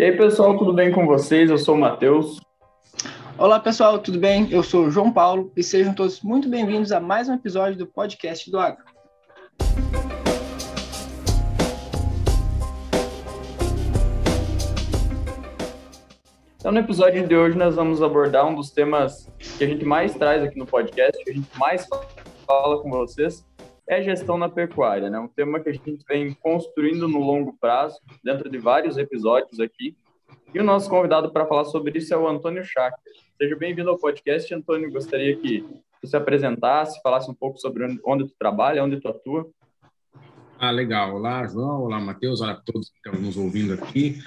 E aí, pessoal, tudo bem com vocês? Eu sou o Matheus. Olá, pessoal, tudo bem? Eu sou o João Paulo e sejam todos muito bem-vindos a mais um episódio do podcast do Agro. Então, no episódio de hoje, nós vamos abordar um dos temas que a gente mais traz aqui no podcast, que a gente mais fala com vocês, é gestão na pecuária, né? Um tema que a gente vem construindo no longo prazo, dentro de vários episódios aqui. E o nosso convidado para falar sobre isso é o Antônio Chaca. Seja bem-vindo ao podcast, Antônio. Gostaria que você apresentasse, falasse um pouco sobre onde tu trabalha, onde tu atua. Ah, legal. Olá, João. Olá, Matheus. Olá a todos que estão nos ouvindo aqui.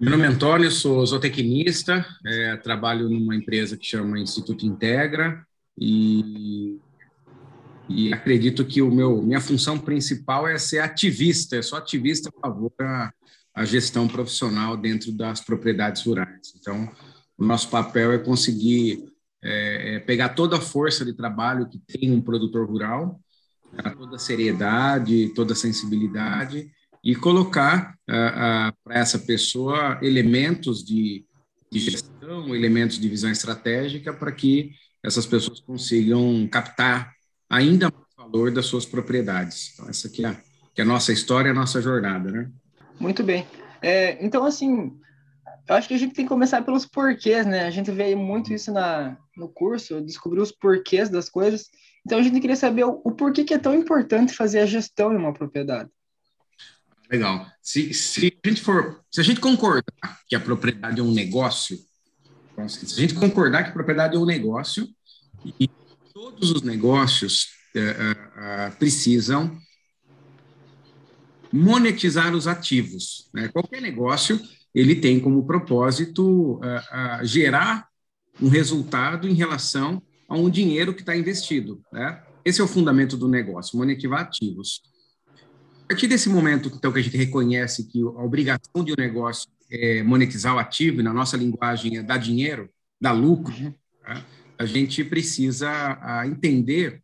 Meu nome é Antônio, sou zootecnista, é, trabalho numa empresa que chama Instituto Integra e e acredito que o meu minha função principal é ser ativista, é só ativista a favor da gestão profissional dentro das propriedades rurais. Então, o nosso papel é conseguir é, é pegar toda a força de trabalho que tem um produtor rural, toda a seriedade, toda a sensibilidade e colocar para essa pessoa elementos de, de gestão, elementos de visão estratégica para que essas pessoas consigam captar ainda mais valor das suas propriedades. Então, essa aqui é, a, que é a nossa história, a nossa jornada, né? Muito bem. É, então, assim, eu acho que a gente tem que começar pelos porquês, né? A gente vê muito isso na, no curso, descobrir os porquês das coisas. Então, a gente queria saber o, o porquê que é tão importante fazer a gestão em uma propriedade. Legal. Se, se a gente for, se a gente concordar que a propriedade é um negócio, então, se a gente concordar que a propriedade é um negócio e todos os negócios é, é, precisam monetizar os ativos. Né? Qualquer negócio ele tem como propósito gerar um resultado em relação a um dinheiro que está investido. Né? Esse é o fundamento do negócio, monetizar ativos. A partir desse momento, então, que a gente reconhece que a obrigação de um negócio é monetizar o ativo, e na nossa linguagem é dar dinheiro, dar lucro, né? A gente precisa entender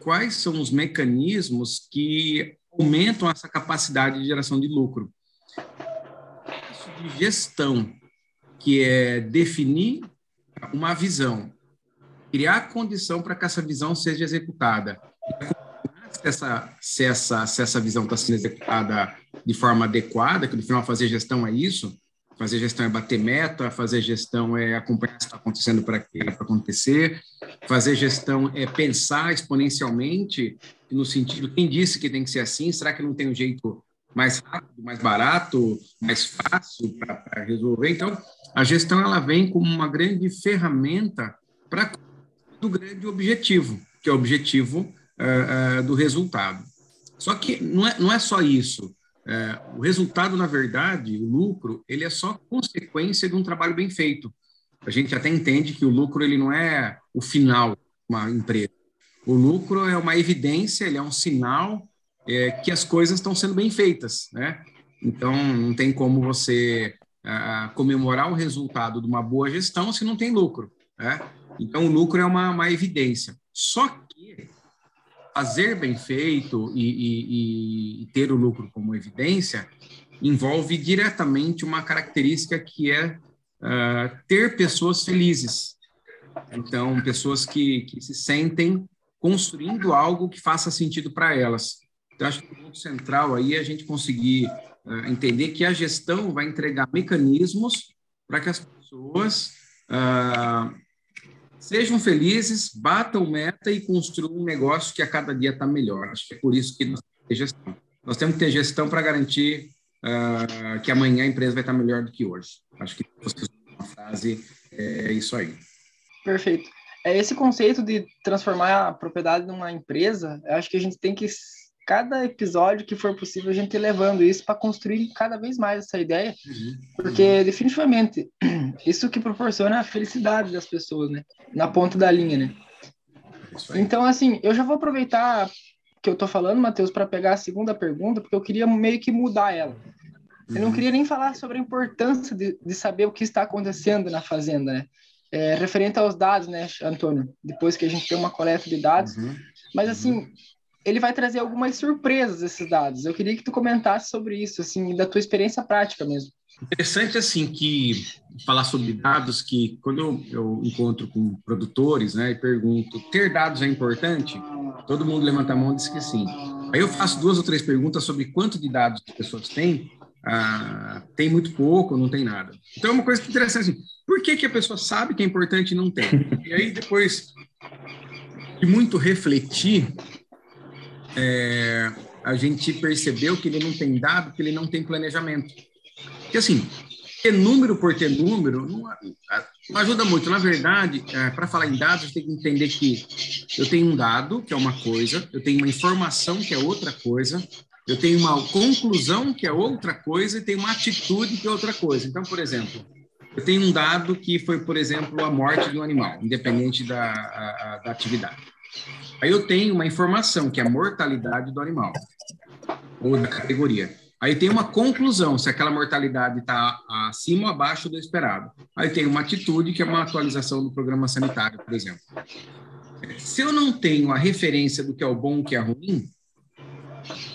quais são os mecanismos que aumentam essa capacidade de geração de lucro. Isso de gestão, que é definir uma visão, criar condição para que essa visão seja executada. Se essa, se essa, se essa visão está sendo executada de forma adequada, que no final fazer gestão é isso, Fazer gestão é bater meta, fazer gestão é acompanhar o que está acontecendo para acontecer, fazer gestão é pensar exponencialmente, no sentido, quem disse que tem que ser assim? Será que não tem um jeito mais rápido, mais barato, mais fácil para resolver? Então, a gestão ela vem como uma grande ferramenta para do grande objetivo, que é o objetivo uh, uh, do resultado. Só que não é, não é só isso. É, o resultado, na verdade, o lucro, ele é só consequência de um trabalho bem feito. A gente até entende que o lucro ele não é o final de uma empresa. O lucro é uma evidência, ele é um sinal é, que as coisas estão sendo bem feitas, né? Então, não tem como você comemorar o resultado de uma boa gestão se não tem lucro, né? Então, o lucro é uma, uma evidência. Só que fazer bem feito e, e, e, ter o lucro como evidência envolve diretamente uma característica que é uh, ter pessoas felizes. Então, pessoas que, que se sentem construindo algo que faça sentido para elas. Então, acho que o ponto central aí é a gente conseguir uh, entender que a gestão vai entregar mecanismos para que as pessoas uh, Sejam felizes, batam meta e construam um negócio que a cada dia está melhor. Acho que é por isso que nós temos que ter gestão. Nós temos que ter gestão para garantir uh, que amanhã a empresa vai estar melhor do que hoje. Acho que uma frase é isso aí. Perfeito. É esse conceito de transformar a propriedade numa empresa, acho que a gente tem que cada episódio que for possível a gente ir levando isso para construir cada vez mais essa ideia, uhum. porque definitivamente isso que proporciona a felicidade das pessoas, né? Na ponta da linha, né? Então, assim, eu já vou aproveitar que eu tô falando, Matheus, para pegar a segunda pergunta, porque eu queria meio que mudar ela. Eu não uhum. queria nem falar sobre a importância de, de saber o que está acontecendo na fazenda, né? É, referente aos dados, né, Antônio? Depois que a gente tem uma coleta de dados. Uhum. Mas, assim, ele vai trazer algumas surpresas esses dados. Eu queria que tu comentasse sobre isso, assim, da tua experiência prática mesmo. Interessante assim que falar sobre dados que quando eu, encontro com produtores, né, e pergunto, ter dados é importante? Todo mundo levanta a mão e diz que sim. Aí eu faço duas ou três perguntas sobre quanto de dados as pessoas têm. Ah, tem muito pouco, não tem nada. Então é uma coisa interessante assim, por que, que a pessoa sabe que é importante e não tem? E aí depois de muito refletir, é, a gente percebeu que ele não tem dado, que ele não tem planejamento. Porque, assim, ter número por ter número não, não ajuda muito. Na verdade, é, para falar em dados, a gente tem que entender que eu tenho um dado, que é uma coisa, eu tenho uma informação, que é outra coisa, eu tenho uma conclusão, que é outra coisa, e tenho uma atitude, que é outra coisa. Então, por exemplo, eu tenho um dado que foi, por exemplo, a morte de um animal, independente da, a, da atividade. Aí eu tenho uma informação, que é a mortalidade do animal, ou da categoria. Aí tem uma conclusão, se aquela mortalidade está acima ou abaixo do esperado. Aí tem uma atitude, que é uma atualização do programa sanitário, por exemplo. Se eu não tenho a referência do que é o bom o que é ruim,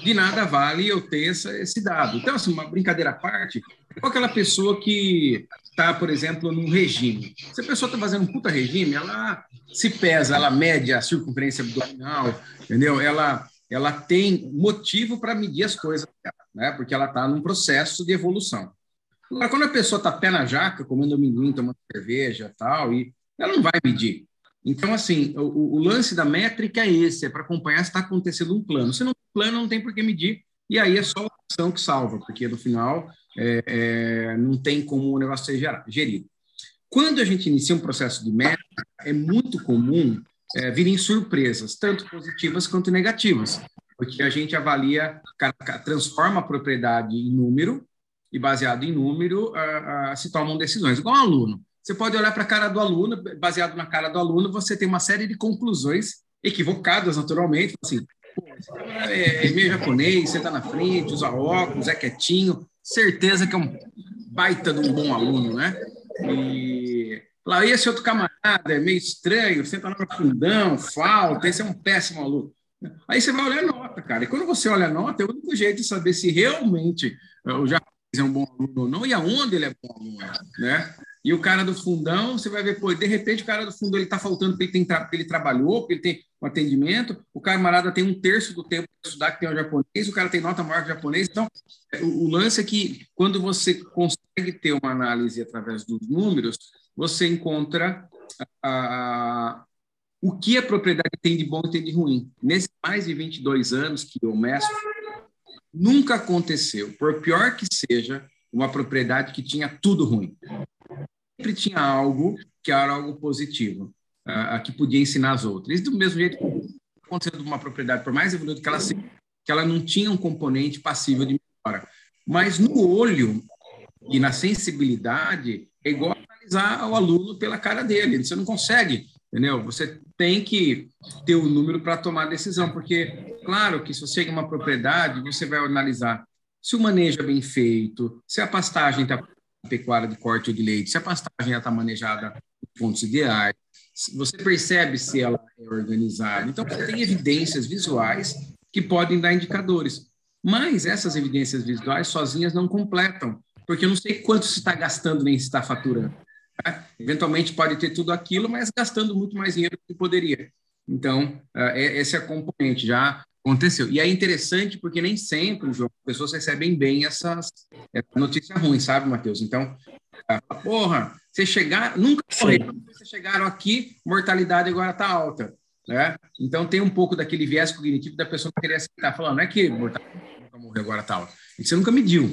de nada vale eu ter essa, esse dado. Então, assim, uma brincadeira à parte, qual aquela pessoa que está, por exemplo, num regime? Se a pessoa está fazendo um puta regime, ela se pesa, ela mede a circunferência abdominal, entendeu? Ela, ela tem motivo para medir as coisas né? Porque ela está num processo de evolução. Agora, quando a pessoa está pé na jaca, comendo amendoim, tomando cerveja tal, e ela não vai medir. Então, assim, o, o lance da métrica é esse, é para acompanhar se está acontecendo um plano. Se não tem plano, não tem por que medir, e aí é só a ação que salva, porque no final é, é, não tem como o negócio ser gerido. Quando a gente inicia um processo de métrica, é muito comum é, virem surpresas, tanto positivas quanto negativas porque a gente avalia, transforma a propriedade em número, e baseado em número uh, uh, se tomam decisões. Igual um aluno. Você pode olhar para a cara do aluno, baseado na cara do aluno, você tem uma série de conclusões equivocadas, naturalmente. Assim, é, é meio japonês, senta na frente, usa óculos, é quietinho, certeza que é um baita de um bom aluno, né? E lá, esse outro camarada é meio estranho, senta no fundão, falta, esse é um péssimo aluno. Aí você vai olhar a nota, cara. E quando você olha a nota, é o único jeito de saber se realmente eh, o japonês é um bom aluno ou não e aonde ele é bom aluno, né? E o cara do fundão, você vai ver, pô, de repente o cara do fundão ele tá faltando porque ele, tem, porque ele trabalhou, porque ele tem um atendimento, o camarada tem um terço do tempo para estudar que tem o japonês, o cara tem nota maior que o japonês. Então, o, o lance é que quando você consegue ter uma análise através dos números, você encontra a, o que a propriedade tem de bom e tem de ruim. Nesses mais de 22 anos que eu meço, nunca aconteceu, por pior que seja, uma propriedade que tinha tudo ruim. Sempre tinha algo que era algo positivo, uh, que podia ensinar as outras. E do mesmo jeito que aconteceu de uma propriedade, por mais evoluída que ela seja, que ela não tinha um componente passível de melhora. Mas no olho e na sensibilidade, é igual analisar o aluno pela cara dele. Você não consegue entendeu? Você tem que ter o um número para tomar decisão, porque, claro, que se você chega em uma propriedade, você vai analisar se o manejo é bem feito, se a pastagem está pecuária de corte ou de leite, se a pastagem está manejada em pontos ideais, você percebe se ela é organizada. Então, você tem evidências visuais que podem dar indicadores. Mas essas evidências visuais sozinhas não completam, porque eu não sei quanto se está gastando nem se está faturando. Né? Eventualmente pode ter tudo aquilo, mas gastando muito mais dinheiro do que poderia. Então, uh, esse é a componente, já aconteceu. E é interessante porque nem sempre, João, as pessoas recebem bem essas, essa notícia ruim, sabe, Matheus? Então, porra, você chegar, nunca foi, vocês chegaram aqui, mortalidade agora está alta. Né? Então, tem um pouco daquele viés cognitivo da pessoa querer aceitar, falando, não é que mortalidade morrer agora está alta, você nunca mediu.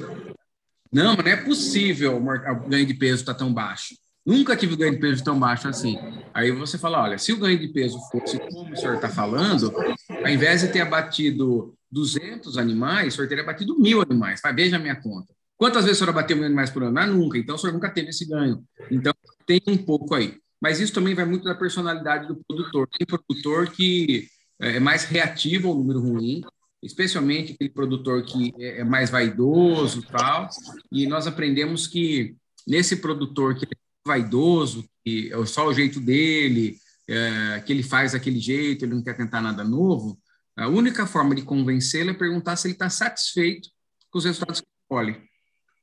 Não, mas não é possível o ganho de peso estar tá tão baixo. Nunca tive ganho de peso tão baixo assim. Aí você fala, olha, se o ganho de peso fosse como o senhor está falando, ao invés de ter abatido 200 animais, o senhor teria abatido mil animais. Vai, veja a minha conta. Quantas vezes o senhor abateu mil animais por ano? Ah, nunca. Então, o senhor nunca teve esse ganho. Então, tem um pouco aí. Mas isso também vai muito da personalidade do produtor. Tem produtor que é, é mais reativo ao número ruim, especialmente aquele produtor que é, é mais vaidoso e tal. E nós aprendemos que nesse produtor que vaidoso, que é só o jeito dele, é, que ele faz daquele jeito, ele não quer tentar nada novo, A única forma de convencê-lo é perguntar se ele está satisfeito com os resultados que escolhe.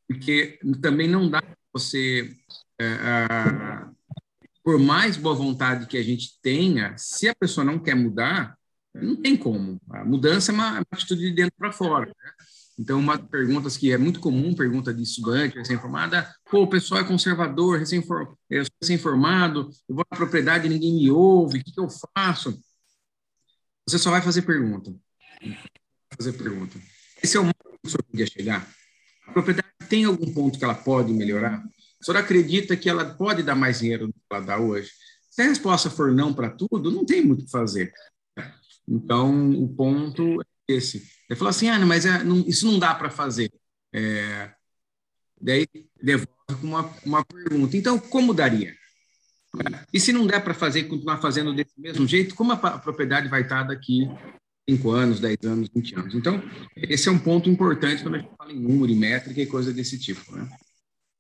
Porque também não dá você, é, por mais boa vontade que a gente tenha, se a pessoa não quer mudar, não tem como. A mudança é uma, uma atitude de dentro para fora. Né? Então, uma perguntas que é muito comum, pergunta de estudante recém-formada, pô, o pessoal é conservador, recém-formado, eu vou na propriedade e ninguém me ouve, o que, que eu faço? Você só vai fazer pergunta. Fazer pergunta. Esse é o modo que o senhor queria chegar. A propriedade tem algum ponto que ela pode melhorar? O senhor acredita que ela pode dar mais dinheiro do que ela dá hoje? Se a resposta for não para tudo, não tem muito o que fazer. Então, o ponto é esse. Ele falou assim, ah, mas é, não, isso não dá para fazer. É, daí, devolve com uma, uma pergunta. Então, como daria? E se não der para fazer, continuar fazendo desse mesmo jeito, como a, propriedade vai estar daqui 5 anos, 10 anos, 20 anos? Então, esse é um ponto importante quando a gente fala em número, em métrica e coisa desse tipo, né?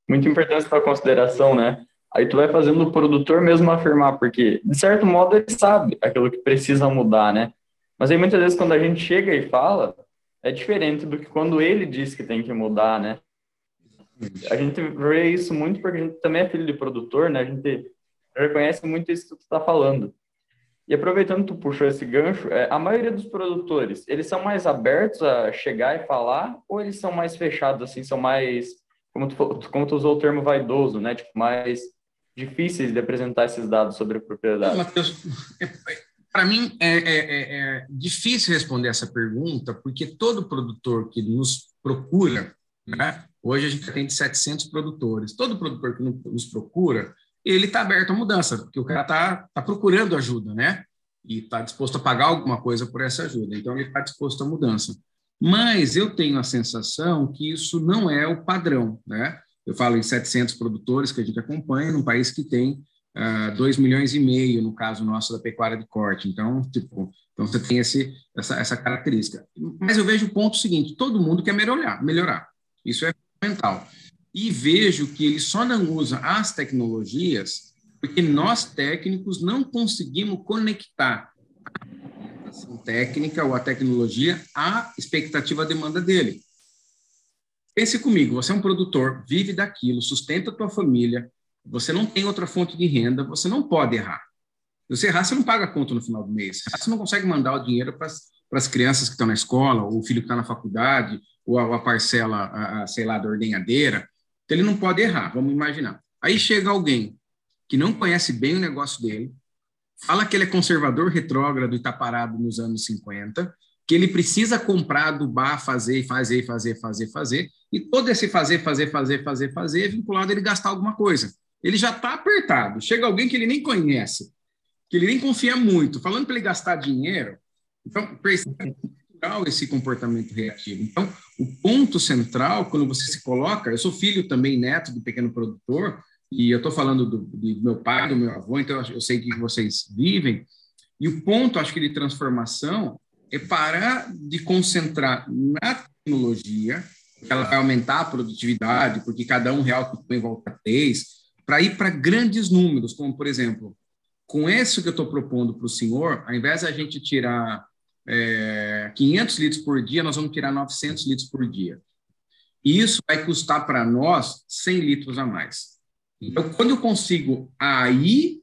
Muito importante para consideração, né? Aí tu vai fazendo o produtor mesmo afirmar, porque, de certo modo, ele sabe aquilo que precisa mudar, né? Mas aí, muitas vezes, quando a gente chega e fala, é diferente do que quando ele diz que tem que mudar, né? A gente vê isso muito porque a gente também é filho de produtor, né? A gente reconhece muito isso que tu está falando. E aproveitando que tu puxou esse gancho, é, a maioria dos produtores, eles são mais abertos a chegar e falar ou eles são mais fechados, assim, são mais, como tu, como tu usou o termo vaidoso, né? Tipo, mais difíceis de apresentar esses dados sobre a propriedade? Matheus, é, para mim é, é, é, é, difícil responder essa pergunta, porque todo produtor que nos procura, né? hoje a gente atende 700 produtores, todo produtor que nos procura, ele está aberto à mudança, porque o cara está tá procurando ajuda, né? E está disposto a pagar alguma coisa por essa ajuda. Então, ele está disposto à mudança. Mas eu tenho a sensação que isso não é o padrão, né? Eu falo em 700 produtores que a gente acompanha num país que tem uh, ah, 2 milhões e meio, no caso nosso da pecuária de corte. Então, tipo, então você tem esse, essa, essa característica. Mas eu vejo o ponto seguinte: todo mundo quer melhorar, melhorar. Isso é fundamental e vejo que ele só não usa as tecnologias porque nós técnicos não conseguimos conectar a técnica ou a tecnologia à expectativa à demanda dele. Pense comigo, você é um produtor, vive daquilo, sustenta a tua família, você não tem outra fonte de renda, você não pode errar. Se você errar, você não paga a conta no final do mês. Você não consegue mandar o dinheiro para as crianças que estão na escola, ou o filho que está na faculdade, ou a, a parcela, a, a, sei lá, da ordenhadeira. Então, ele não pode errar, vamos imaginar. Aí chega alguém que não conhece bem o negócio dele, fala que ele é conservador retrógrado e está parado nos anos 50, que ele precisa comprar, adubar, fazer, fazer, fazer, fazer, fazer, e todo esse fazer, fazer, fazer, fazer, fazer é vinculado a ele gastar alguma coisa. Ele já está apertado. Chega alguém que ele nem conhece, que ele nem confia muito, falando para ele gastar dinheiro. Então, percebe esse comportamento reativo. Então, o ponto central, quando você se coloca, eu sou filho também, neto do pequeno produtor, e eu estou falando do, do, meu pai, do meu avô, então eu sei que vocês vivem, e o ponto, acho que, de transformação é parar de concentrar na tecnologia, que ela vai aumentar a produtividade, porque cada um real que põe volta três, para ir para grandes números, como, por exemplo, com isso que eu estou propondo para o senhor, ao invés de a gente tirar é, 500 litros por dia, nós vamos tirar 900 litros por dia. E isso vai custar para nós 100 litros a mais. Então, quando eu consigo aí,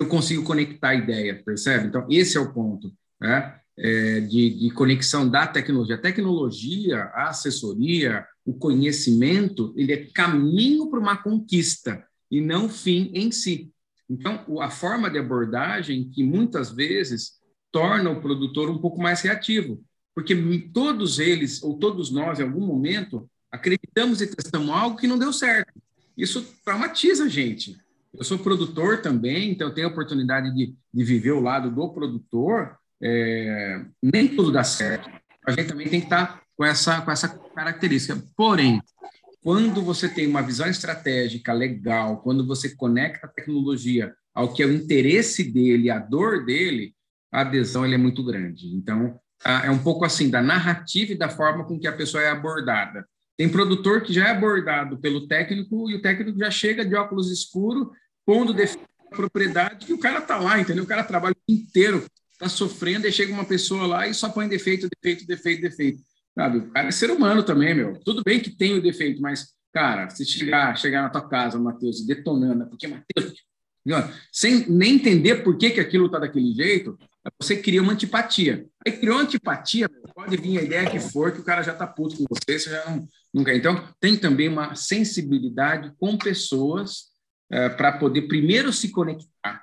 eu consigo conectar a ideia, percebe? Então, esse é o ponto né? É, de, de conexão da tecnologia. A tecnologia, a assessoria, o conhecimento, ele é caminho para uma conquista e não fim em si. Então, a forma de abordagem que muitas vezes torna o produtor um pouco mais reativo, porque todos eles, ou todos nós, em algum momento, acreditamos e testamos algo que não deu certo. Isso traumatiza a gente. Eu sou produtor também, então eu tenho a oportunidade de, de viver o lado do produtor. É, nem tudo dá certo. A gente também tem que estar com essa, com essa característica. Porém, quando você tem uma visão estratégica legal, quando você conecta a tecnologia ao que é o interesse dele, a dor dele, a adesão é muito grande. Então, é um pouco assim da narrativa e da forma com que a pessoa é abordada. Tem produtor que já é abordado pelo técnico e o técnico já chega de óculos escuros, pondo defesa da propriedade, que o cara está lá, entendeu? O cara trabalha o dia inteiro está sofrendo, e chega uma pessoa lá e só põe defeito, defeito, defeito, defeito. Sabe? O cara é ser humano também, meu. Tudo bem que tem o defeito, mas, cara, se chegar, chegar na tua casa, Matheus, detonando, porque, Matheus, sem nem entender por que, que aquilo está daquele jeito, você cria uma antipatia. Aí criou antipatia, pode vir a ideia que for, que o cara já está puto com você, você já não, não quer. Então, tem também uma sensibilidade com pessoas é, para poder primeiro se conectar,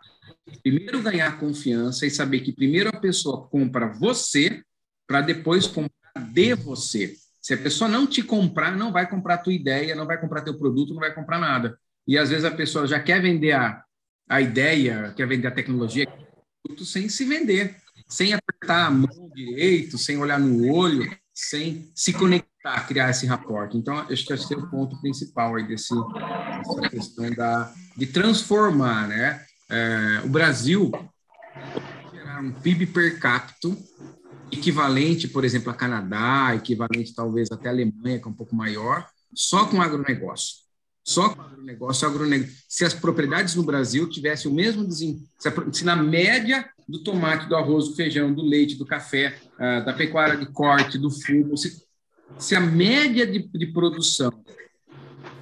primeiro ganhar confiança e saber que primeiro a pessoa compra você para depois comprar de você. Se a pessoa não te comprar, não vai comprar tua ideia, não vai comprar teu produto, não vai comprar nada. E às vezes a pessoa já quer vender a, a ideia, quer vender a tecnologia sem se vender, sem apertar a mão direito, sem olhar no olho, sem se conectar, criar esse rapport. Então, acho que esse é o ponto principal aí desse, dessa questão da, de transformar, né? É, o Brasil gerar um PIB per capita equivalente, por exemplo, a Canadá, equivalente talvez até a Alemanha, que é um pouco maior, só com agronegócio. Só com agronegócio, agronegócio. Se as propriedades no Brasil tivessem o mesmo desempenho, se na média do tomate, do arroz, do feijão, do leite, do café, ah, da pecuária de corte, do fumo, se, se a média de, de produção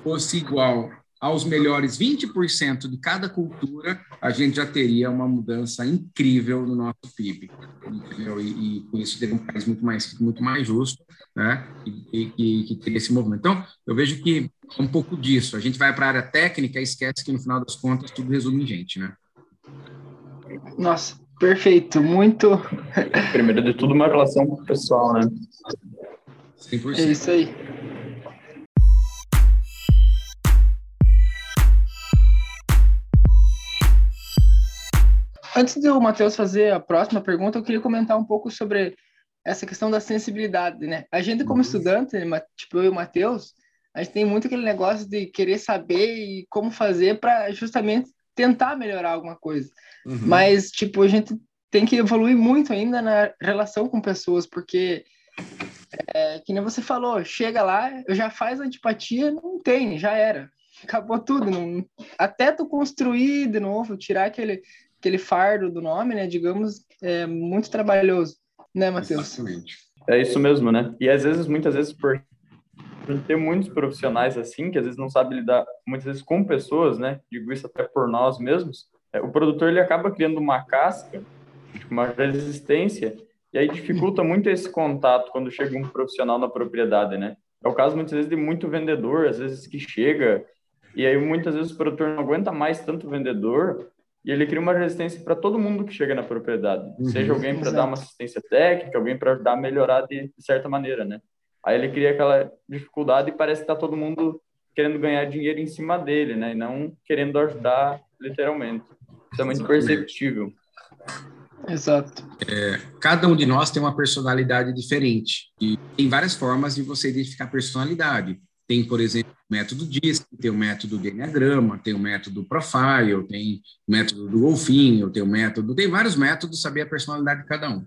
fosse igual aos melhores 20% de cada cultura, a gente já teria uma mudança incrível no nosso PIB. E, e com isso teria um país muito mais, muito mais justo, né? E, e, que teria esse movimento. Então, eu vejo que é um pouco disso. A gente vai para a área técnica e esquece que no final das contas tudo resume em gente, né? Nossa, perfeito. Muito. Primeiro de tudo, uma relação com o pessoal, né? 100%. É isso aí. Antes do Matheus fazer a próxima pergunta, eu queria comentar um pouco sobre essa questão da sensibilidade, né? A gente, como uhum. estudante, tipo eu e o Matheus, a gente tem muito aquele negócio de querer saber e como fazer para justamente tentar melhorar alguma coisa. Uhum. Mas, tipo, a gente tem que evoluir muito ainda na relação com pessoas, porque, é, que nem você falou, chega lá, eu já faz antipatia, não tem, já era. Acabou tudo. Não... Até tu construir de novo, tirar aquele aquele fardo do nome, né? Digamos, é muito trabalhoso, né, Matheus? Exatamente. É isso mesmo, né? E às vezes, muitas vezes, por ter muitos profissionais assim, que às vezes não sabe lidar, muitas vezes, com pessoas, né? Digo isso até por nós mesmos. É, o produtor, ele acaba criando uma casca, uma resistência, e aí dificulta muito esse contato quando chega um profissional na propriedade, né? É o caso, muitas vezes, de muito vendedor, às vezes, que chega, e aí muitas vezes o produtor não aguenta mais tanto vendedor, e ele cria uma resistência para todo mundo que chega na propriedade, uhum, seja alguém para dar uma assistência técnica, alguém para ajudar a melhorar de, de, certa maneira, né? Aí ele cria aquela dificuldade e parece que tá todo mundo querendo ganhar dinheiro em cima dele, né? E não querendo ajudar literalmente. Isso é muito perceptível. Exato. É, cada um de nós tem uma personalidade diferente e tem várias formas de você identificar personalidade. Tem, por exemplo, o método DISC, tem o método do Enneagrama, tem o método Profile, tem o método do Golfinho, tem o método... Tem vários métodos saber a personalidade de cada um.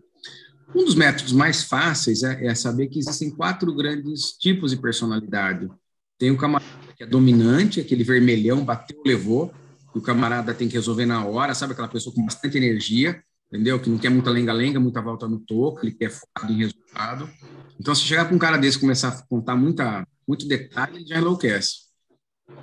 Um dos métodos mais fáceis é, é saber que existem quatro grandes tipos de personalidade. Tem o camarada que é dominante, aquele vermelhão, bateu, levou, que o camarada tem que resolver na hora, sabe? Aquela pessoa com bastante energia, entendeu? Que não quer muita lenga-lenga, muita volta no toco, ele quer focar em resultado. Então, se chegar com um cara desse começar a contar muita muito detalhe, ele já enlouquece.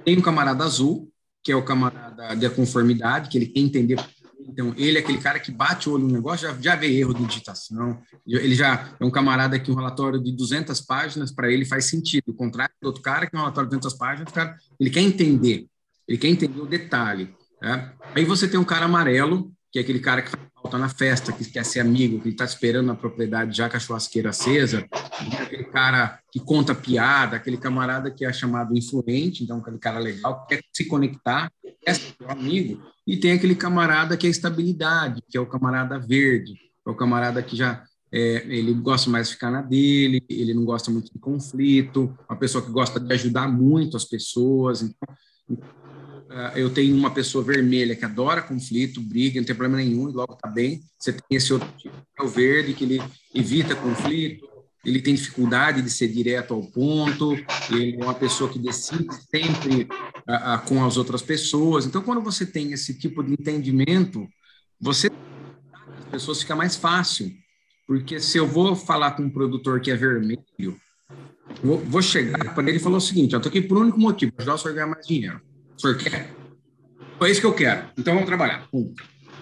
Tem o camarada azul, que é o camarada da conformidade, que ele quer entender. Então, ele é aquele cara que bate o olho no negócio, já, já vê erro de digitação. Ele já é um camarada que um relatório de 200 páginas, para ele faz sentido. O contrário do outro cara, que é um relatório de 200 páginas, cara, ele quer entender. Ele quer entender o detalhe. Né? Aí você tem um cara amarelo, que é aquele cara que falta na festa, que quer ser amigo, que está esperando na propriedade já com a churrasqueira acesa, aquele cara que conta piada, aquele camarada que é chamado influente, então aquele cara legal, que quer se conectar, quer ser seu amigo, e tem aquele camarada que é estabilidade, que é o camarada verde, é o camarada que já é, ele gosta mais de ficar na dele, ele não gosta muito de conflito, uma pessoa que gosta de ajudar muito as pessoas, então eu tenho uma pessoa vermelha que adora conflito, briga, não tem problema nenhum, e logo está bem. Você tem esse outro tipo, é o verde, que ele evita conflito, ele tem dificuldade de ser direto ao ponto, ele é uma pessoa que decide sempre uh, uh, com as outras pessoas. Então, quando você tem esse tipo de entendimento, você pessoas fica mais fácil, porque se eu vou falar com um produtor que é vermelho, vou, vou chegar para ele e falar o seguinte: eu estou aqui por um único motivo, ajudar o senhor a ganhar mais dinheiro. Senhor quer? Foi isso que eu quero. Então vamos trabalhar.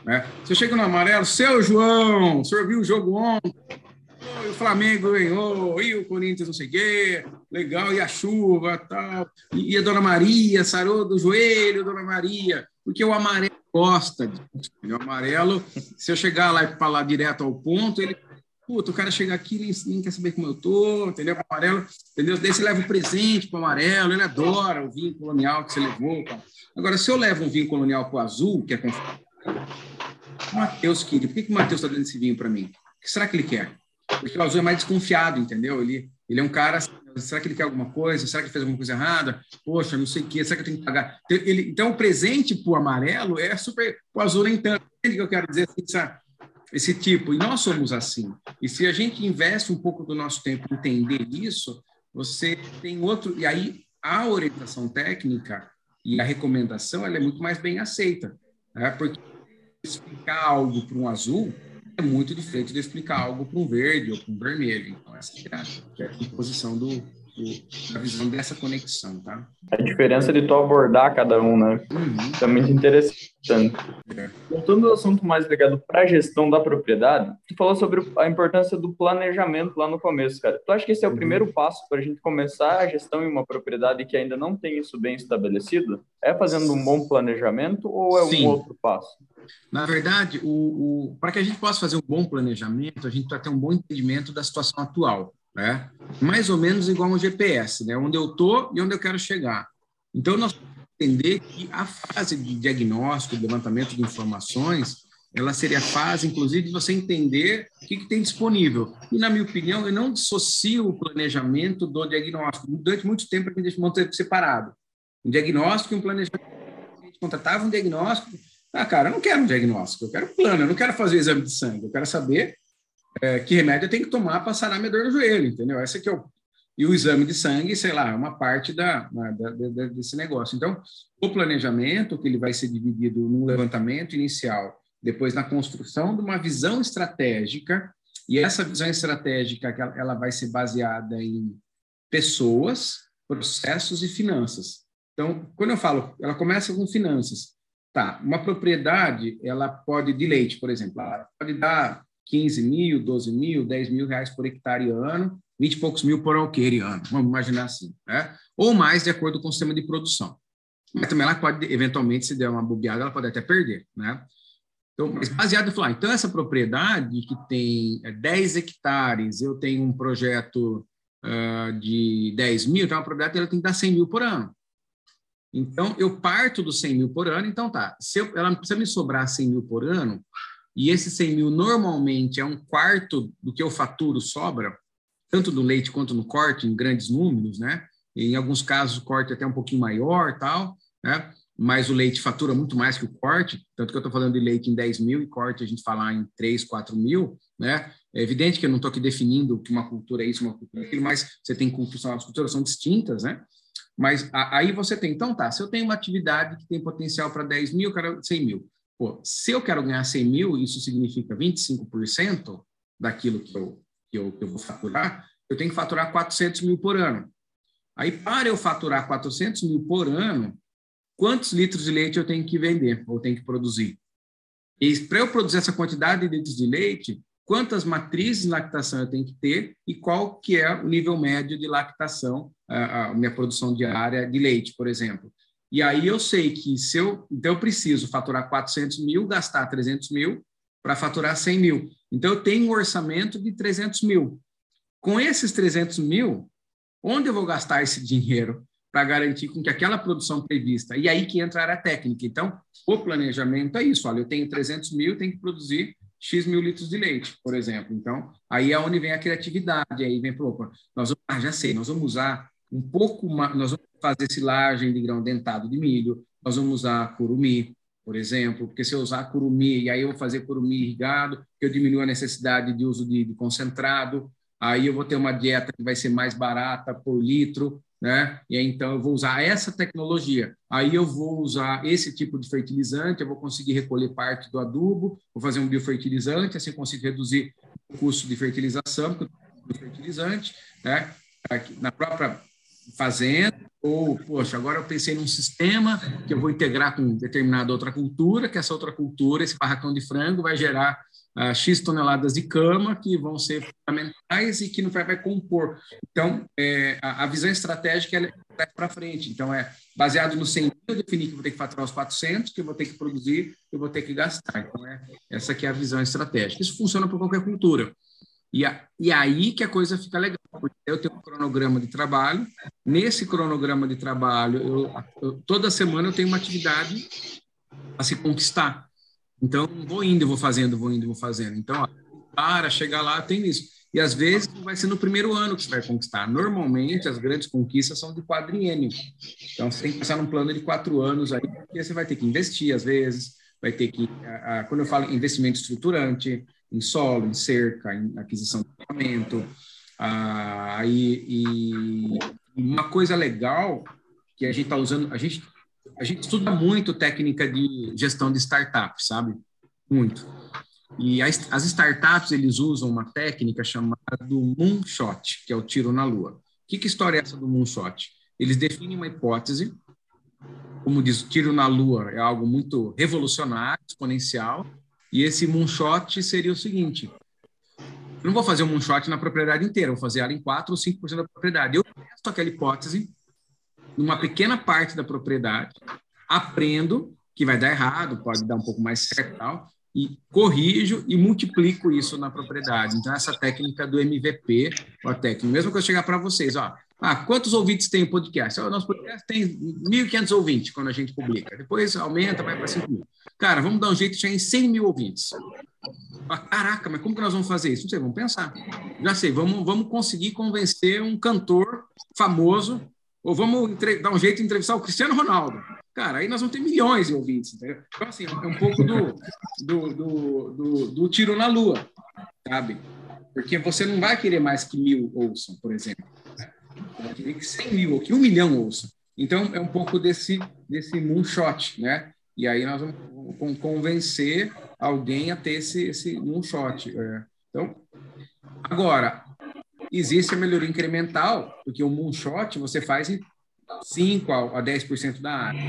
Né? Você chega no amarelo, seu João, o senhor viu o jogo ontem? o Flamengo ganhou, e o Corinthians não sei o quê, legal, e a chuva, tal. E a Dona Maria sarou do joelho, Dona Maria, porque o amarelo gosta disso. O amarelo, se eu chegar lá e falar direto ao ponto, ele puta, o cara chega aqui nem, nem quer saber como eu tô, entendeu? O amarelo, entendeu? Daí você leva um presente para o amarelo, ele adora o vinho colonial que você levou. Cara. Agora, se eu levo um vinho colonial para o azul, que é confortável, Matheus querido, por que, que o Matheus está dando esse vinho para mim? O que será que ele quer? Porque o azul é mais desconfiado, entendeu? Ele, ele é um cara. Será que ele quer alguma coisa? Será que ele fez alguma coisa errada? Poxa, não sei o quê. Será que eu tenho que pagar? Ele, então, o presente para o amarelo é super. O azul nem tanto. O que eu quero dizer? Assim, esse tipo. E nós somos assim. E se a gente investe um pouco do nosso tempo em entender isso, você tem outro. E aí, a orientação técnica e a recomendação ela é muito mais bem aceita. Né? Porque explicar algo para um azul é muito diferente de explicar algo para um verde ou para um vermelho. Então, essa é a, é a composição do, da visão dessa conexão, tá? A diferença de tu abordar cada um, né? Uhum. Isso é muito interessante. É. Voltando ao assunto mais ligado para a gestão da propriedade, tu falou sobre a importância do planejamento lá no começo, cara. Tu acha que esse é o uhum. primeiro passo para a gente começar a gestão em uma propriedade que ainda não tem isso bem estabelecido? É fazendo um bom planejamento ou é Sim. um outro passo? Na verdade, o, o para que a gente possa fazer um bom planejamento, a gente precisa ter um bom entendimento da situação atual, né? Mais ou menos igual um GPS, né? Onde eu estou e onde eu quero chegar. Então, nós entender que a fase de diagnóstico, levantamento de informações, ela seria a fase, inclusive, de você entender o que, que, tem disponível. E, na minha opinião, eu não dissocio o planejamento do diagnóstico. Durante muito tempo, gente deixou muito separado. Um diagnóstico e um planejamento. A gente contratava um diagnóstico, ah, cara, eu não quero um diagnóstico, eu quero um plano, eu não quero fazer exame de sangue, eu quero saber é, que remédio eu tenho que tomar para sanar minha dor no joelho, entendeu? Esse aqui é o, e o exame de sangue, sei lá, é uma parte da, da, da, desse negócio. Então, o planejamento, que ele vai ser dividido num levantamento inicial, depois na construção de uma visão estratégica, e essa visão estratégica ela vai ser baseada em pessoas, processos e finanças. Então, quando eu falo, ela começa com finanças. Tá, uma propriedade, ela pode, de leite, por exemplo, ela pode dar 15 mil, 12 mil, 10 mil reais por hectare ano, 20 e poucos mil por alqueire ano, vamos imaginar assim, né? ou mais, de acordo com o sistema de produção. Mas também ela pode, eventualmente, se der uma bobeada, ela pode até perder, né? Então, mas baseado falar, então essa propriedade que tem 10 é, hectares, eu tenho um projeto uh, de 10 mil, então a propriedade ela tem que dar 100 mil por ano. Então, eu parto dos 100 mil por ano, então tá. Se eu, ela precisa me sobrar 100 mil por ano, e esse 100 mil normalmente é um quarto do que eu faturo sobra, tanto no leite quanto no corte, em grandes números, né? Em alguns casos, o corte é até um pouquinho maior, tal, né? Mas o leite fatura muito mais que o corte, tanto que eu estou falando de leite em 10 mil e corte a gente falar em 3, 4 mil, né? É evidente que eu não estou aqui definindo que uma cultura é isso, uma cultura é aquilo, mas você tem cultura, as culturas são distintas, né? Mas aí você tem, então tá, se eu tenho uma atividade que tem potencial para 10 mil, quero 100 mil. Pô, se eu quero ganhar 100 mil, isso significa 25% daquilo que eu, que, eu, que eu vou faturar, eu tenho que faturar 400 mil por ano. Aí, para eu faturar 400 mil por ano, quantos litros de leite eu tenho que vender ou tenho que produzir? E para eu produzir essa quantidade de litros de leite, quantas matrizes de lactação eu tenho que ter e qual que é o nível médio de lactação, a, minha produção diária de leite, por exemplo. E aí eu sei que se eu, então eu preciso faturar 400 mil, gastar 300 mil para faturar 100 mil. Então eu tenho um orçamento de 300 mil. Com esses 300 mil, onde eu vou gastar esse dinheiro para garantir com que aquela produção prevista? E aí que entra a técnica. Então, o planejamento é isso. Olha, eu tenho 300 mil, tenho que produzir X mil litros de leite, por exemplo. Então, aí é onde vem a criatividade, aí vem, opa, nós vamos, ah, já sei, nós vamos usar um pouco mais, nós vamos fazer silagem de grão dentado de milho, nós vamos usar curumi, por exemplo, porque se eu usar curumi, e aí eu vou fazer curumi irrigado, eu diminuo a necessidade de uso de, de concentrado, aí eu vou ter uma dieta que vai ser mais barata por litro, né? E então eu vou usar essa tecnologia. Aí eu vou usar esse tipo de fertilizante, eu vou conseguir recolher parte do adubo, vou fazer um biofertilizante, assim consigo reduzir o custo de fertilização, eu fertilizante, né? Na própria fazenda, ou, poxa, agora eu pensei num sistema que eu vou integrar com determinada outra cultura, que essa outra cultura, esse barracão de frango, vai gerar uh, X toneladas de cama que vão ser fundamentais e que não vai, vai compor. Então, é, a, a, visão estratégica é para frente. Então, é baseado no 100 mil, eu definir que vou ter que faturar os 400, que eu vou ter que produzir, que eu vou ter que gastar. Então, é, essa aqui é a visão estratégica. Isso funciona para qualquer cultura. E, a, e aí que a coisa fica legal, porque eu tenho um cronograma de trabalho. Nesse cronograma de trabalho, eu, eu, toda semana eu tenho uma atividade a se conquistar. Então, vou indo, vou fazendo, vou indo, vou fazendo. Então, para chegar lá, tem isso. E às vezes vai ser no primeiro ano que você vai conquistar. Normalmente, as grandes conquistas são de quadriênio. Então, você tem que pensar num plano de quatro anos aí, porque você vai ter que investir, às vezes, vai ter que. A, a, quando eu falo investimento estruturante, em solo, em cerca, em aquisição de equipamento. Ah, e, e, uma coisa legal que a gente está usando, a gente, a gente estuda muito técnica de gestão de startups, sabe? Muito. E as, as startups, eles usam uma técnica chamada moonshot, que é o tiro na lua. Que, que história é essa do moonshot? Eles definem uma hipótese, como diz, tiro na lua é algo muito revolucionário, exponencial, e esse moonshot seria o seguinte: eu não vou fazer um moonshot na propriedade inteira, vou fazer ela em 4 ou 5% da propriedade. Eu testo aquela hipótese numa pequena parte da propriedade, aprendo que vai dar errado, pode dar um pouco mais certo tal, e corrijo e multiplico isso na propriedade. Então, essa técnica do MVP, a técnica, mesmo que eu chegar para vocês, ó, ah, quantos ouvintes tem o podcast? O nosso podcast tem 1.500 ouvintes quando a gente publica. Depois aumenta, vai para 5 mil. Cara, vamos dar um jeito de chegar em 100 mil ouvintes. Ah, caraca, mas como que nós vamos fazer isso? Não sei, vamos pensar. Já sei, vamos, vamos conseguir convencer um cantor famoso, ou vamos dar um jeito de entrevistar o Cristiano Ronaldo. Cara, aí nós vamos ter milhões de ouvintes, entendeu? Então, assim, é um pouco do, do, do, do, do tiro na lua, sabe? Porque você não vai querer mais que mil ouçam, por exemplo. Eu queria que 100 mil ou que um milhão ouçam. Então, é um pouco desse, desse moonshot, né? E aí nós vamos convencer alguém a ter esse, esse moonshot. É. Então, agora, existe a melhoria incremental, porque o moonshot você faz em 5 a 10% da área.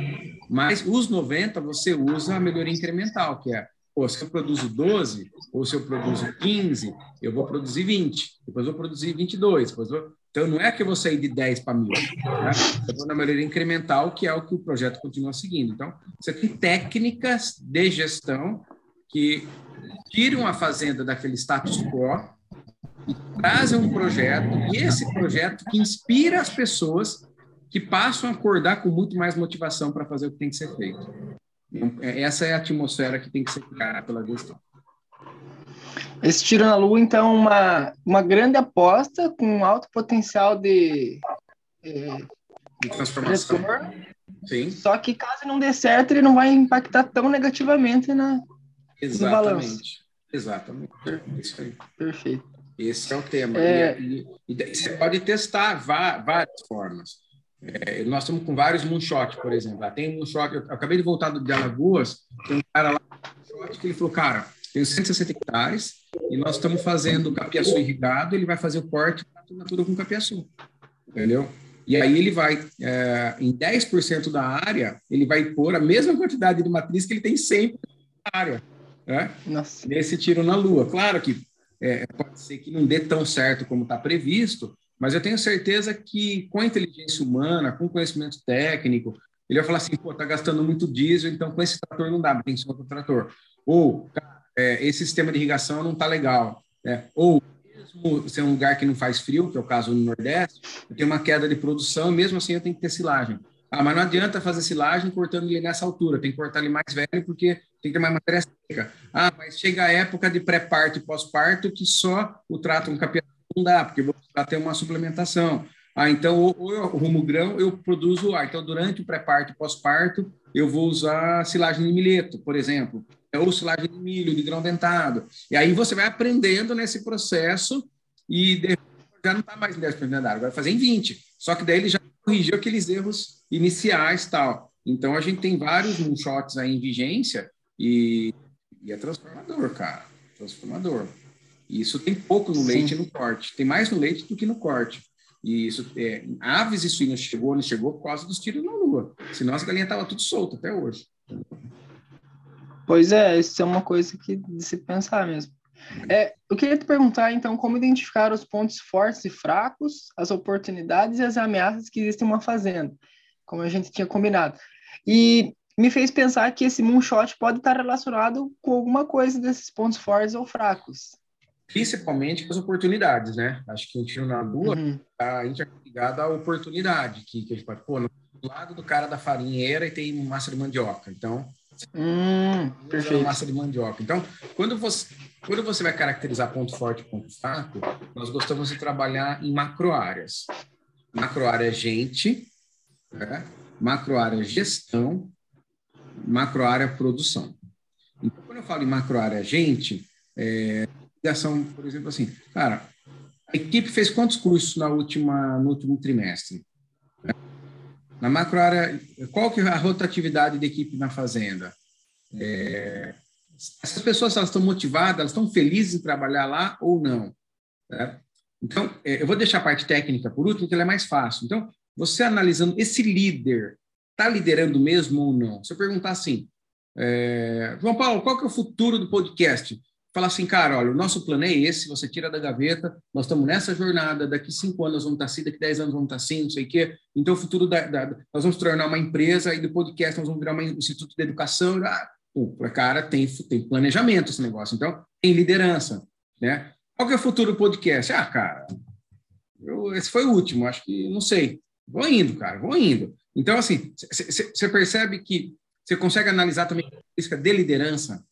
Mas os 90% você usa a melhoria incremental, que é Pô, se eu produzo 12, ou se eu produzo 15, eu vou produzir 20, depois eu vou produzir 22, depois vou... Então, não é que eu vou sair de 10 para 1.000. Né? Eu vou na melhoria incremental, que é o que o projeto continua seguindo. Então, você tem técnicas de gestão que tiram a fazenda daquele status quo e trazem um projeto, e esse projeto que inspira as pessoas que passam a acordar com muito mais motivação para fazer o que tem que ser feito. Então, é, essa é a atmosfera que tem que ser criada pela gestão. Esse tiro na lua, então, uma, uma grande aposta com alto potencial de, é, de transformação. Sim. Só que caso não dê certo, ele não vai impactar tão negativamente na, Exatamente. Exatamente. Isso aí. Perfeito. Esse é o tema. É... E, e, e, você pode testar várias formas. É, nós estamos com vários moonshots, por exemplo. Tem um moonshot, eu acabei de voltar de Alagoas, tem um cara lá que ele falou, cara, tem 160 hectares e nós estamos fazendo capiaçu irrigado, ele vai fazer o corte da tudo com capiaçu, entendeu? E aí ele vai, é, em 10% da área, ele vai pôr a mesma quantidade de matriz que ele tem sempre na área, né? Nossa. Nesse tiro na lua. Claro que é, pode ser que não dê tão certo como está previsto, mas eu tenho certeza que com a inteligência humana, com conhecimento técnico, ele vai falar assim, pô, tá gastando muito diesel, então com esse trator não dá, tem que ser outro trator. Ou, é, esse sistema de irrigação não tá legal. Né? Ou, mesmo ser um lugar que não faz frio, que é o caso no Nordeste, eu tenho uma queda de produção, mesmo assim eu tenho que ter silagem. Ah, mas não adianta fazer silagem cortando ele nessa altura, tem que cortar ele mais velho porque tem que ter mais matéria seca. Ah, mas chega a época de pré-parto e pós-parto que só o trato um capítulo não dá, porque vou ter uma suplementação. Ah, então, ou eu rumo grão, eu produzo ar. Então, durante o pré-parto e pós-parto, eu vou usar silagem de milheto, por exemplo, ou silagem de milho, de grão dentado. E aí você vai aprendendo nesse processo e já não está mais em 10% da área, vai fazer em 20%. Só que daí ele já corrigir aqueles erros iniciais tal. Então, a gente tem vários moonshots aí em vigência e, e é transformador, cara. Transformador. E isso tem pouco no Sim. leite e no corte. Tem mais no leite do que no corte. E isso, é, aves e suínos chegou, não chegou por causa dos tiros na lua. Senão as galinhas estavam tudo soltas até hoje. Pois é, isso é uma coisa que de se pensar mesmo. É, eu queria te perguntar, então, como identificar os pontos fortes e fracos, as oportunidades e as ameaças que existem em uma fazenda, como a gente tinha combinado. E me fez pensar que esse moonshot pode estar relacionado com alguma coisa desses pontos fortes ou fracos. Principalmente com as oportunidades, né? Acho que o tiro na lua uhum. tá interligado à oportunidade, que, que a gente pode, pô, no lado do cara da farinheira e tem massa de mandioca. Então, hum, perfeito. massa de mandioca. Então, quando você quando você vai caracterizar ponto forte e ponto fraco, nós gostamos de trabalhar em macro áreas. Macro área gente, né? macro área gestão, macro área produção. Então, quando eu falo em macro área gente, é, ligação, por exemplo, assim, cara, a equipe fez quantos cursos na última, no último trimestre? Na macro área, qual que é a rotatividade da equipe na fazenda? É, essas pessoas elas estão motivadas, elas estão felizes em trabalhar lá ou não? Né? Então, é, eu vou deixar a parte técnica por último, que ela é mais fácil. Então, você analisando esse líder, está liderando mesmo ou não? Se eu perguntar assim, é, João Paulo, qual que é o futuro do podcast? Falar assim, cara, olha, o nosso plano é esse, você tira da gaveta, nós estamos nessa jornada, daqui cinco anos vamos estar assim, daqui dez anos vamos estar assim, não sei o quê. Então, o futuro da, da, nós vamos tornar uma empresa e do podcast nós vamos virar um instituto de educação. Ah, o cara tem, tem planejamento esse negócio, então tem liderança, né? Qual que é o futuro do podcast? Ah, cara, eu, esse foi o último, acho que, não sei. Vou indo, cara, vou indo. Então, assim, você percebe que você consegue analisar também a de liderança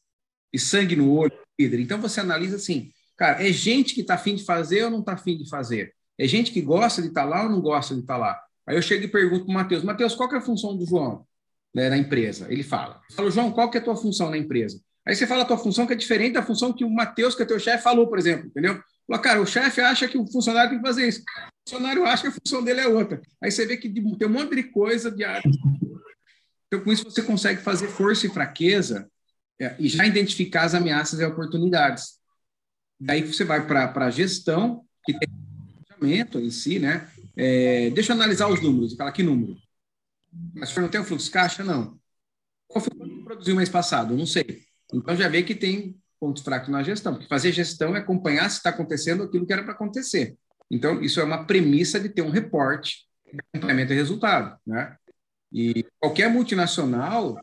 e sangue no olho líder. Então, você analisa assim, cara, é gente que está afim de fazer ou não está afim de fazer? É gente que gosta de estar tá lá ou não gosta de estar tá lá? Aí eu chego e pergunto para o Matheus, Matheus, qual é a função do João? né, na empresa. Ele fala. Falo, João, qual que é a tua função na empresa? Aí você fala a tua função que é diferente da função que o Matheus, que é teu chefe, falou, por exemplo, entendeu? Fala, cara, o chefe acha que o funcionário tem que fazer isso. O funcionário acha que a função dele é outra. Aí você vê que tem um monte de coisa de. Então, com isso, você consegue fazer força e fraqueza é, e já identificar as ameaças e oportunidades. Daí você vai para a gestão, que tem planejamento em si, né? É, deixa eu analisar os números. Fala, que número? Mas não tem o fluxo caixa? Não. Qual foi o que produziu mês passado? Não sei. Então já vê que tem ponto fraco na gestão, porque fazer gestão é acompanhar se está acontecendo aquilo que era para acontecer. Então, isso é uma premissa de ter um reporte de acompanhamento e resultado. Né? E qualquer multinacional,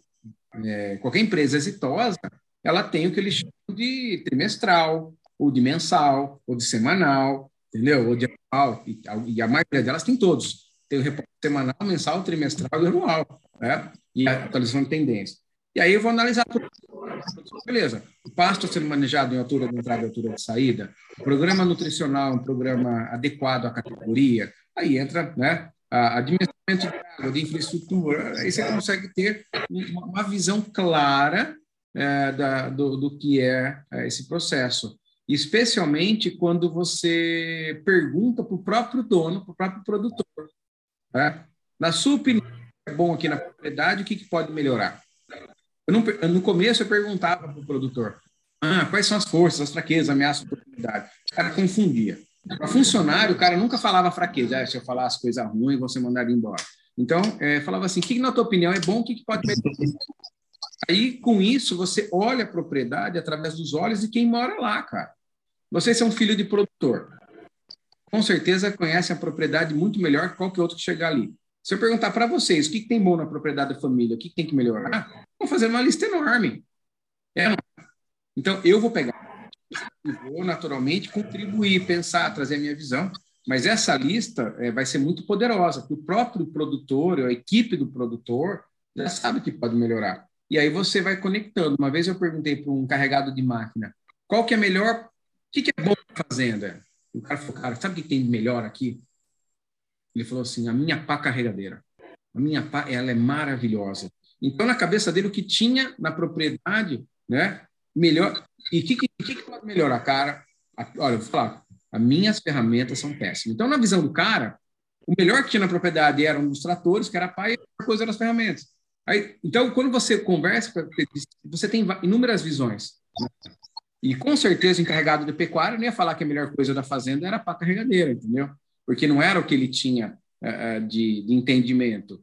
é, qualquer empresa exitosa, ela tem o que eles chamam de trimestral, ou de mensal, ou de semanal, entendeu? Ou de anual, e, e a maioria delas tem todos tem o reporte semanal, mensal, trimestral e anual, né? E a atualização de tendência. E aí eu vou analisar tudo. Beleza. O pasto sendo manejado em altura de entrada e altura de saída, o programa nutricional um programa adequado à categoria, aí entra né, a, a dimensionamento de água, de infraestrutura, aí você consegue ter uma, visão clara é, da, do, do que é, é esse processo especialmente quando você pergunta para o próprio dono, para o próprio produtor, Tá? Na sua opinião, é bom aqui na propriedade, o que, que pode melhorar? Não, no começo eu perguntava para o produtor, ah, quais são as forças, as fraquezas, ameaças, oportunidades. O cara confundia. Para funcionário, o cara nunca falava fraqueza. Ah, se eu falasse coisa ruim, você mandaria embora. Então, é, falava assim, o que, na tua opinião, é bom, o que, que pode melhorar? Aí, com isso, você olha a propriedade através dos olhos de quem mora lá, cara. Você é um filho de produtor com certeza conhece a propriedade muito melhor que qualquer outro que chegar ali. Se eu perguntar para vocês o que, que, tem bom na propriedade da família, o que, que tem que melhorar, vou fazer uma lista enorme. É, então, eu vou pegar vou naturalmente contribuir, pensar, trazer a minha visão, mas essa lista é, vai ser muito poderosa, porque o próprio produtor, a equipe do produtor, já sabe que pode melhorar. E aí você vai conectando. Uma vez eu perguntei para um carregado de máquina, qual que é melhor, o que, que é bom na fazenda? O cara falou, cara, sabe o que tem melhor aqui? Ele falou assim, a minha pá carregadeira. A minha pá, ela é maravilhosa. Então, na cabeça dele, o que tinha na propriedade, né? Melhor. E o que, que, que, pode melhorar, cara? Olha, eu vou falar, as minhas ferramentas são péssimas. Então, na visão do cara, O melhor que tinha na propriedade eram os tratores, que era pai, e a coisa eram as ferramentas. Aí, então, quando você conversa, você tem inúmeras visões. E com certeza, o encarregado de pecuária não ia falar que a melhor coisa da fazenda era a carregadeira, entendeu? Porque não era o que ele tinha uh, de, de, entendimento,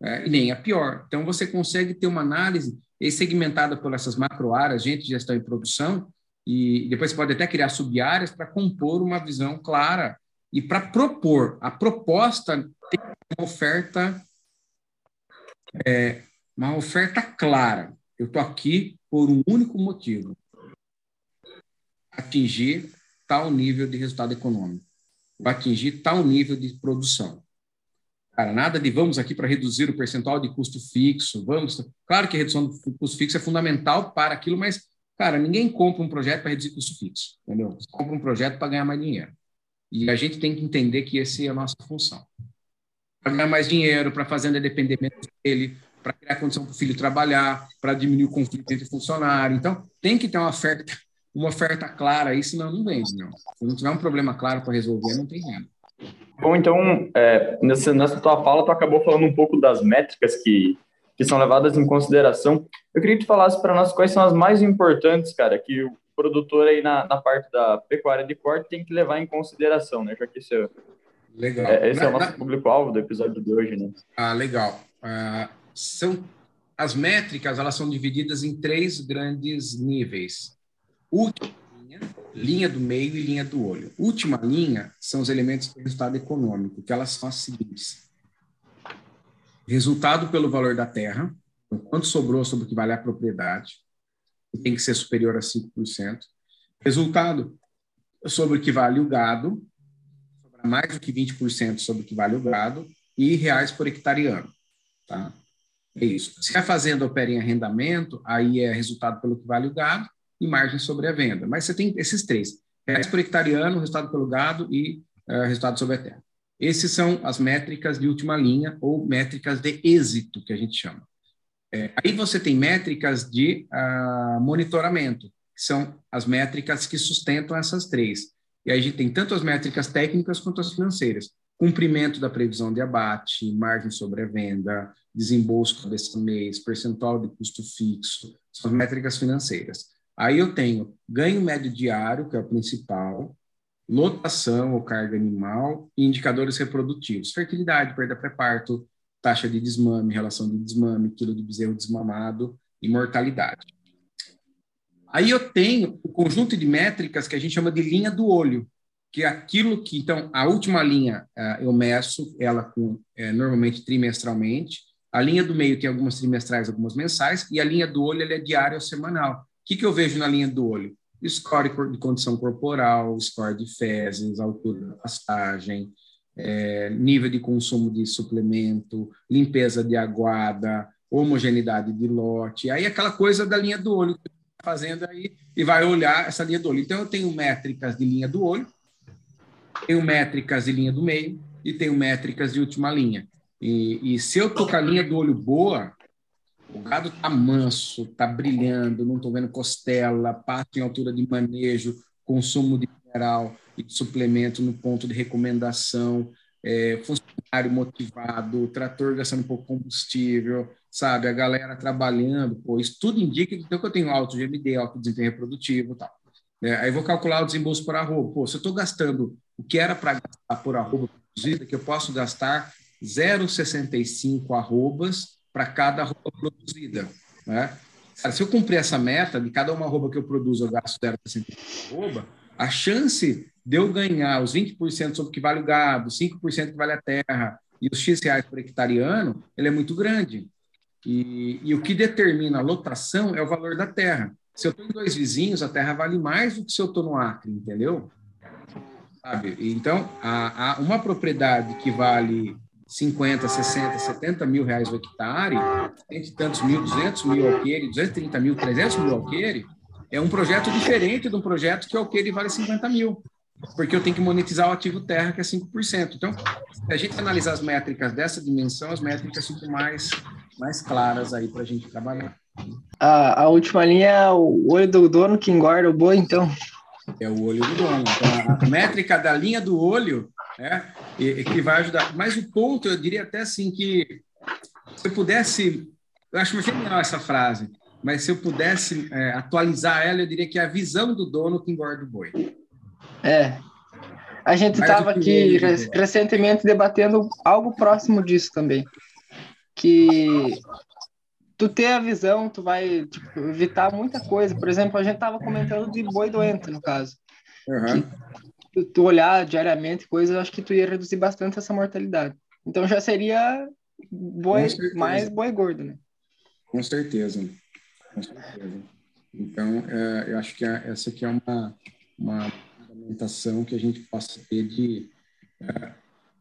uh, e nem a pior. Então, você consegue ter uma análise segmentada por essas macro áreas, gente gestão e produção, e depois você pode até criar sub-áreas para compor uma visão clara e para propor. A proposta tem uma oferta, é, uma oferta clara. Eu estou aqui por um único motivo: atingir tal nível de resultado econômico, atingir tal nível de produção. Cara, nada de vamos aqui para reduzir o percentual de custo fixo, vamos. Claro que a redução do custo fixo é fundamental para aquilo, mas, cara, ninguém compra um projeto para reduzir custo fixo, entendeu? Você compra um projeto para ganhar mais dinheiro. E a gente tem que entender que essa é a nossa função. Para ganhar mais dinheiro, para a fazenda depender menos dele, para criar condição para o filho trabalhar, para diminuir o conflito entre funcionário. Então, tem que ter uma oferta, uma oferta clara aí, senão não vende, não. Se não tiver um problema claro para resolver, não tem renda. Bom, então, é, nessa, nessa tua fala, tu acabou falando um pouco das métricas que, que são levadas em consideração. Eu queria que tu falasse para nós quais são as mais importantes, cara, que o produtor aí na, na parte da pecuária de corte tem que levar em consideração, né? Já que esse é, legal. É, esse na, é o nosso público-alvo do episódio de hoje, né? Ah, legal. Ah, são as métricas, elas são divididas em três grandes níveis. Última linha, linha do meio e linha do olho. Última linha são os elementos do resultado econômico, que elas são as seguintes. Resultado pelo valor da terra, então, quanto sobrou sobre o que vale a propriedade, tem que ser superior a 5%. Resultado sobre o que vale o gado, mais do que 20% sobre o que vale o gado, e reais por hectareano. Tá? É isso. Se a fazenda opera em arrendamento, aí é resultado pelo que vale o gado, e margem sobre a venda. Mas você tem esses três: reais por hectareano, resultado pelo gado e uh, resultado sobre a terra. Esses são as métricas de última linha ou métricas de êxito, que a gente chama. É, aí você tem métricas de uh, monitoramento, que são as métricas que sustentam essas três. E aí a gente tem tanto as métricas técnicas quanto as financeiras. Cumprimento da previsão de abate, margem sobre a venda, desembolso desse mês, percentual de custo fixo, são as métricas financeiras. Aí eu tenho ganho médio diário, que é o principal, lotação ou carga animal e indicadores reprodutivos, fertilidade, perda pré-parto, taxa de desmame, relação de desmame, quilo de bezerro desmamado e mortalidade. Aí eu tenho o conjunto de métricas que a gente chama de linha do olho, que é aquilo que, então, a última linha uh, eu meço ela com, é, normalmente trimestralmente, a linha do meio tem algumas trimestrais, algumas mensais, e a linha do olho é diária ou semanal que, que eu vejo na linha do olho? Score de condição corporal, score de fezes, altura da pastagem, é, nível de consumo de suplemento, limpeza de aguada, homogeneidade de lote, aí aquela coisa da linha do olho que está fazendo aí e vai olhar essa linha do olho. Então, eu tenho métricas de linha do olho, tenho métricas de linha do meio e tenho métricas de última linha. E, e se eu estou com a linha do olho boa, o gado tá manso, tá brilhando, não estou vendo costela, pasto em altura de manejo, consumo de mineral e de suplemento no ponto de recomendação, é, funcionário motivado, trator gastando pouco combustível, sabe? A galera trabalhando, pô, isso tudo indica que, então, eu tenho alto GMD, alto desempenho reprodutivo tal. É, aí vou calcular o desembolso por arroba. Pô, se eu estou gastando o que era para gastar por arroba produzida, que eu posso gastar 0,65 arrobas para cada roupa produzida. Né? Cara, se eu cumprir essa meta, de cada uma roupa que eu produzo, eu gasto 0,65 roupa, a chance de eu ganhar os 20% sobre o que vale o gado, 5% que vale a terra e os X reais por hectareano, ele é muito grande. E, e o que determina a lotação é o valor da terra. Se eu em dois vizinhos, a terra vale mais do que se eu estou no Acre, entendeu? Sabe? Então, uma propriedade que vale 50, 60, 70 mil reais o hectare, entre tantos mil, 200 mil alqueire, 230 mil, 300 mil alqueire, é um projeto diferente de um projeto que o alqueire vale 50 mil, porque eu tenho que monetizar o ativo terra, que é 5%. Então, se a gente analisar as métricas dessa dimensão, as métricas ficam mais, mais claras aí para a gente trabalhar. A, a última linha é o olho do dono que engorda o boi, então. É o olho do dono. Então, a métrica da linha do olho né? E, que vai ajudar. Mas o ponto, eu diria até assim, que se eu pudesse. Eu acho genial essa frase, mas se eu pudesse é, atualizar ela, eu diria que é a visão do dono que engorda o boi. É. A gente estava aqui ele, recentemente debatendo algo próximo disso também. Que tu ter a visão, tu vai tipo, evitar muita coisa. Por exemplo, a gente estava comentando de boi doente, no caso. Uhum. Tu, olhar diariamente coisas, eu acho que tu ia reduzir bastante essa mortalidade. Então já seria boi, mais boi gordo, né? Com certeza. Com certeza. Então, é, eu acho que essa aqui é uma, uma fundamentação que a gente possa ter de, é,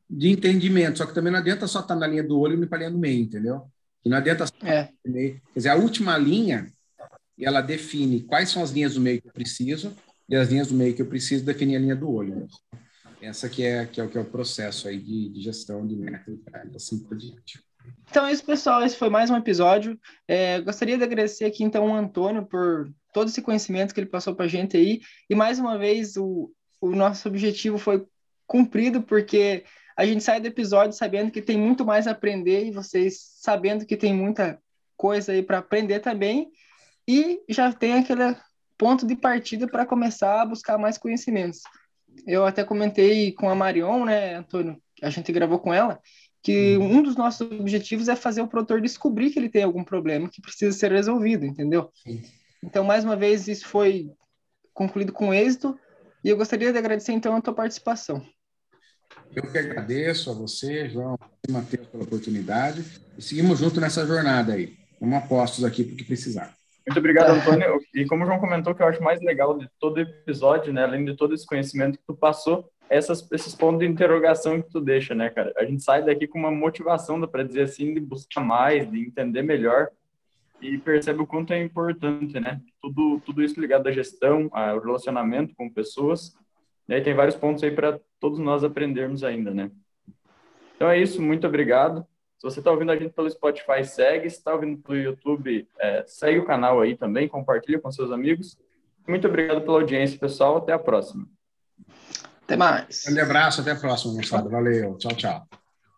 de entendimento. Só que também não adianta só estar na linha do olho e me para a linha do meio, entendeu? E não adianta só é. Quer dizer, a última linha, ela define quais são as linhas do meio que eu preciso e as linhas do meio que eu preciso definir a linha do olho. Né? Essa que é, que é, que é o processo aí de, de gestão de método, assim por diante. Então é isso, pessoal. Esse foi mais um episódio. É, gostaria de agradecer aqui, então, o Antônio por todo esse conhecimento que ele passou para a gente aí. E, mais uma vez, o, o nosso objetivo foi cumprido, porque a gente sai do episódio sabendo que tem muito mais a aprender e vocês sabendo que tem muita coisa aí para aprender também. E já tem aquele ponto de partida para começar a buscar mais conhecimentos. Eu até comentei com a Marion, né, Antônio, a gente gravou com ela, que uhum. um dos nossos objetivos é fazer o produtor descobrir que ele tem algum problema que precisa ser resolvido, entendeu? Sim. Então, mais uma vez, isso foi concluído com êxito e eu gostaria de agradecer, então, a tua participação. Eu que agradeço a você, João e Matheus, pela oportunidade e seguimos junto nessa jornada aí. Vamos apostos aqui para o que precisar. Muito obrigado, Antônio. E como o João comentou, que eu acho mais legal de todo episódio, né, além de todo esse conhecimento que tu passou, essas, esses pontos de interrogação que tu deixa, né, cara? A gente sai daqui com uma motivação, para dizer assim, de buscar mais, de entender melhor e percebe o quanto é importante, né? Tudo, tudo isso ligado à gestão, ao relacionamento com pessoas. E aí tem vários pontos aí para todos nós aprendermos ainda, né? Então é isso, muito obrigado. Se você está ouvindo a gente pelo Spotify, segue. Se está ouvindo pelo YouTube, é, segue o canal aí também, compartilha com seus amigos. Muito obrigado pela audiência, pessoal. Até a próxima. Até mais. Um grande abraço, até a próxima, moçada. Valeu. Tchau, tchau.